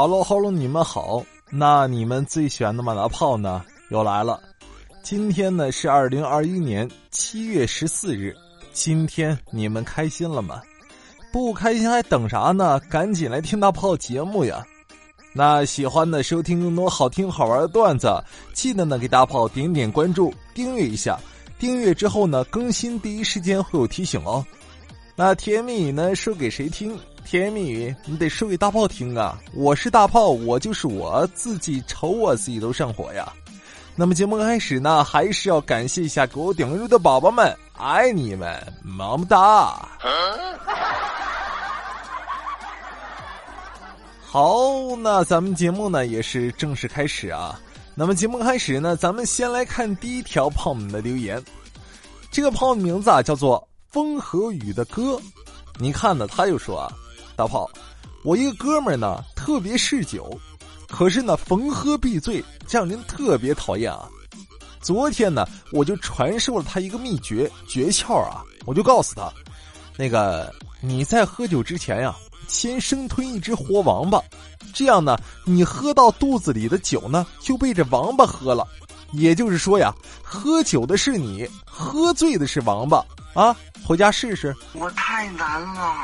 哈喽哈喽，你们好。那你们最喜欢的马大炮呢？又来了。今天呢是二零二一年七月十四日。今天你们开心了吗？不开心还等啥呢？赶紧来听大炮节目呀！那喜欢的收听更多好听好玩的段子，记得呢给大炮点点关注，订阅一下。订阅之后呢，更新第一时间会有提醒哦。那甜言蜜语呢，说给谁听？甜言蜜语，你得说给大炮听啊！我是大炮，我就是我自己，瞅我自己都上火呀。那么节目开始呢，还是要感谢一下给我点入的宝宝们，爱你们，么么哒！好，那咱们节目呢也是正式开始啊。那么节目开始呢，咱们先来看第一条胖们的留言。这个胖的名字啊叫做风和雨的歌，你看呢，他就说啊。大炮，我一个哥们儿呢，特别嗜酒，可是呢，逢喝必醉，这让人特别讨厌啊。昨天呢，我就传授了他一个秘诀诀窍啊，我就告诉他，那个你在喝酒之前呀，先生吞一只活王八，这样呢，你喝到肚子里的酒呢，就被这王八喝了。也就是说呀，喝酒的是你，喝醉的是王八啊。回家试试。我太难了。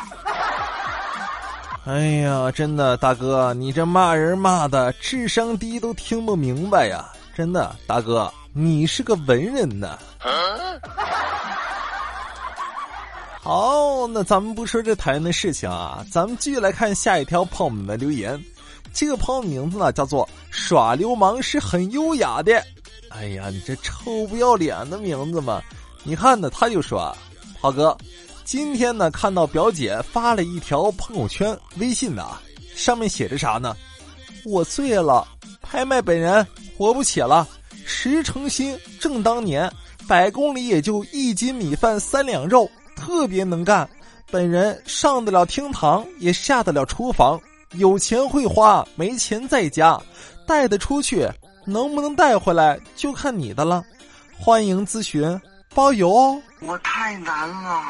哎呀，真的，大哥，你这骂人骂的智商低都听不明白呀！真的，大哥，你是个文人呢。好，那咱们不说这讨厌的事情啊，咱们继续来看下一条朋友们的留言。这个朋友名字呢叫做“耍流氓是很优雅的”。哎呀，你这臭不要脸的名字嘛！你看呢，他就说：“涛哥。”今天呢，看到表姐发了一条朋友圈微信的，上面写着啥呢？我醉了，拍卖本人活不起了，十成新正当年，百公里也就一斤米饭三两肉，特别能干。本人上得了厅堂，也下得了厨房，有钱会花，没钱在家，带得出去，能不能带回来就看你的了。欢迎咨询，包邮哦。我太难了。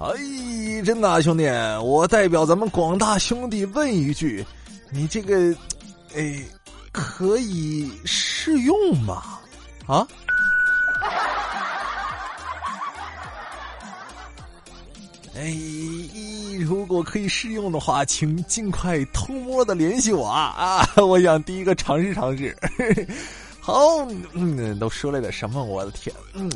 哎，真的啊兄弟，我代表咱们广大兄弟问一句，你这个，哎，可以试用吗？啊？哎，如果可以试用的话，请尽快偷摸的联系我啊！啊，我想第一个尝试尝试。好，嗯，都说了点什么？我的天，嗯。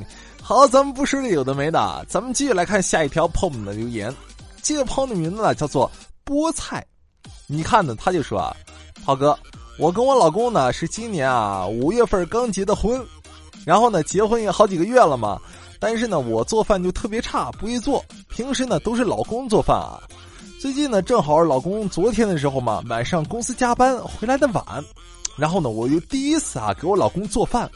好，咱们不说这有的没的，咱们继续来看下一条朋友们的留言。这个朋友的名字呢叫做菠菜，你看呢，他就说啊，涛哥，我跟我老公呢是今年啊五月份刚结的婚，然后呢结婚也好几个月了嘛，但是呢我做饭就特别差，不会做，平时呢都是老公做饭啊。最近呢正好老公昨天的时候嘛晚上公司加班回来的晚，然后呢我又第一次啊给我老公做饭。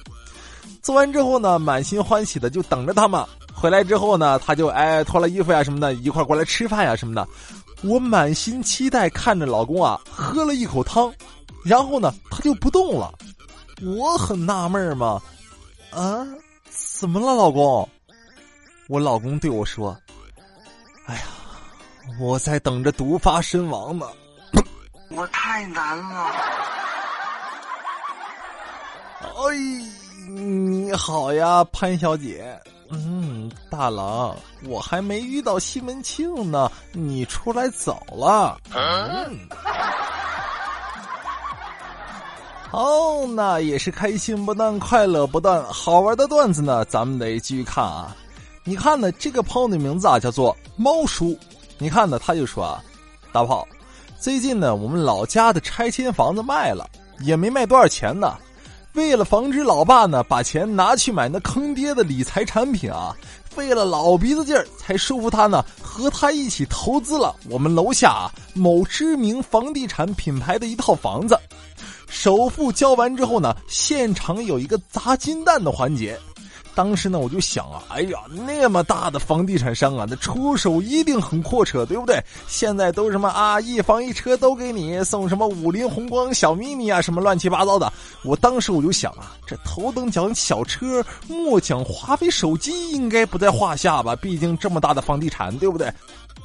做完之后呢，满心欢喜的就等着他嘛。回来之后呢，他就哎脱了衣服呀什么的，一块过来吃饭呀什么的。我满心期待看着老公啊喝了一口汤，然后呢他就不动了。我很纳闷嘛，啊，怎么了老公？我老公对我说：“哎呀，我在等着毒发身亡呢。”我太难了。哎。你好呀，潘小姐。嗯，大郎，我还没遇到西门庆呢，你出来早了。嗯。好，那也是开心不断，快乐不断，好玩的段子呢，咱们得继续看啊。你看呢，这个朋友的名字啊叫做猫叔。你看呢，他就说啊，大炮，最近呢，我们老家的拆迁房子卖了，也没卖多少钱呢。为了防止老爸呢把钱拿去买那坑爹的理财产品啊，费了老鼻子劲儿才说服他呢和他一起投资了我们楼下啊某知名房地产品牌的一套房子，首付交完之后呢，现场有一个砸金蛋的环节。当时呢，我就想啊，哎呀，那么大的房地产商啊，那出手一定很阔绰，对不对？现在都什么啊，一房一车都给你送什么五菱宏光小 mini 啊，什么乱七八糟的。我当时我就想啊，这头等奖小车，末奖华为手机应该不在话下吧？毕竟这么大的房地产，对不对？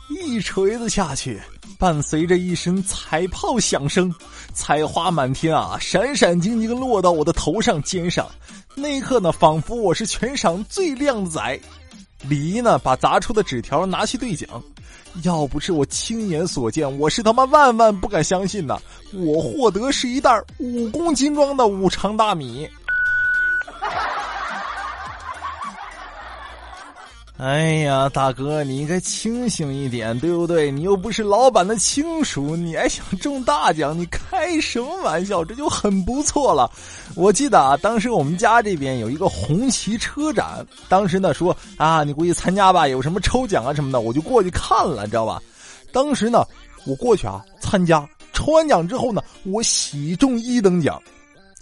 一锤子下去，伴随着一声彩炮响声，彩花满天啊，闪闪晶晶落到我的头上肩上。那一刻呢，仿佛我是全场最靓仔。李一呢，把砸出的纸条拿去兑奖。要不是我亲眼所见，我是他妈万万不敢相信呐！我获得是一袋五公斤装的五常大米。哎呀，大哥，你应该清醒一点，对不对？你又不是老板的亲属，你还想中大奖？你开什么玩笑？这就很不错了。我记得啊，当时我们家这边有一个红旗车展，当时呢说啊，你过去参加吧，有什么抽奖啊什么的，我就过去看了，知道吧？当时呢，我过去啊参加，抽完奖之后呢，我喜中一等奖。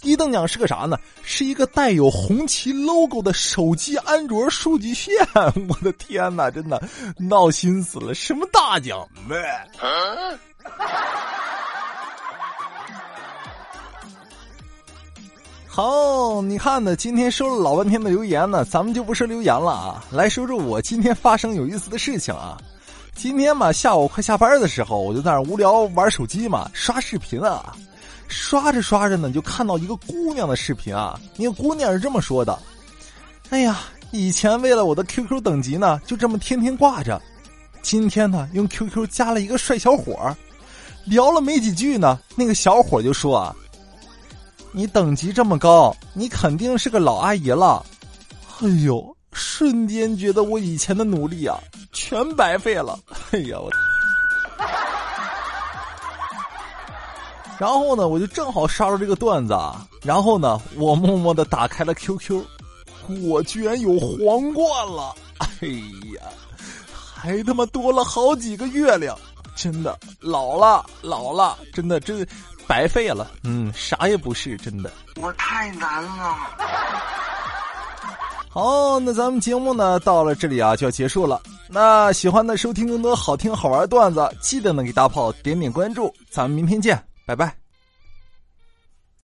一等奖是个啥呢？是一个带有红旗 logo 的手机安卓数据线。我的天哪，真的闹心死了！什么大奖？好，你看呢？今天收了老半天的留言呢，咱们就不说留言了啊，来说说我今天发生有意思的事情啊。今天嘛，下午快下班的时候，我就在那无聊玩手机嘛，刷视频啊。刷着刷着呢，就看到一个姑娘的视频啊。那个姑娘是这么说的：“哎呀，以前为了我的 QQ 等级呢，就这么天天挂着。今天呢，用 QQ 加了一个帅小伙聊了没几句呢，那个小伙就说啊：‘你等级这么高，你肯定是个老阿姨了。’哎呦，瞬间觉得我以前的努力啊，全白费了。哎呀，我。”然后呢，我就正好刷到这个段子啊。然后呢，我默默的打开了 QQ，我居然有皇冠了！哎呀，还他妈多了好几个月亮，真的老了老了，真的真白费了。嗯，啥也不是，真的。我太难了。好，那咱们节目呢到了这里啊就要结束了。那喜欢的收听更多好听好玩段子，记得呢给大炮点点关注。咱们明天见。拜拜。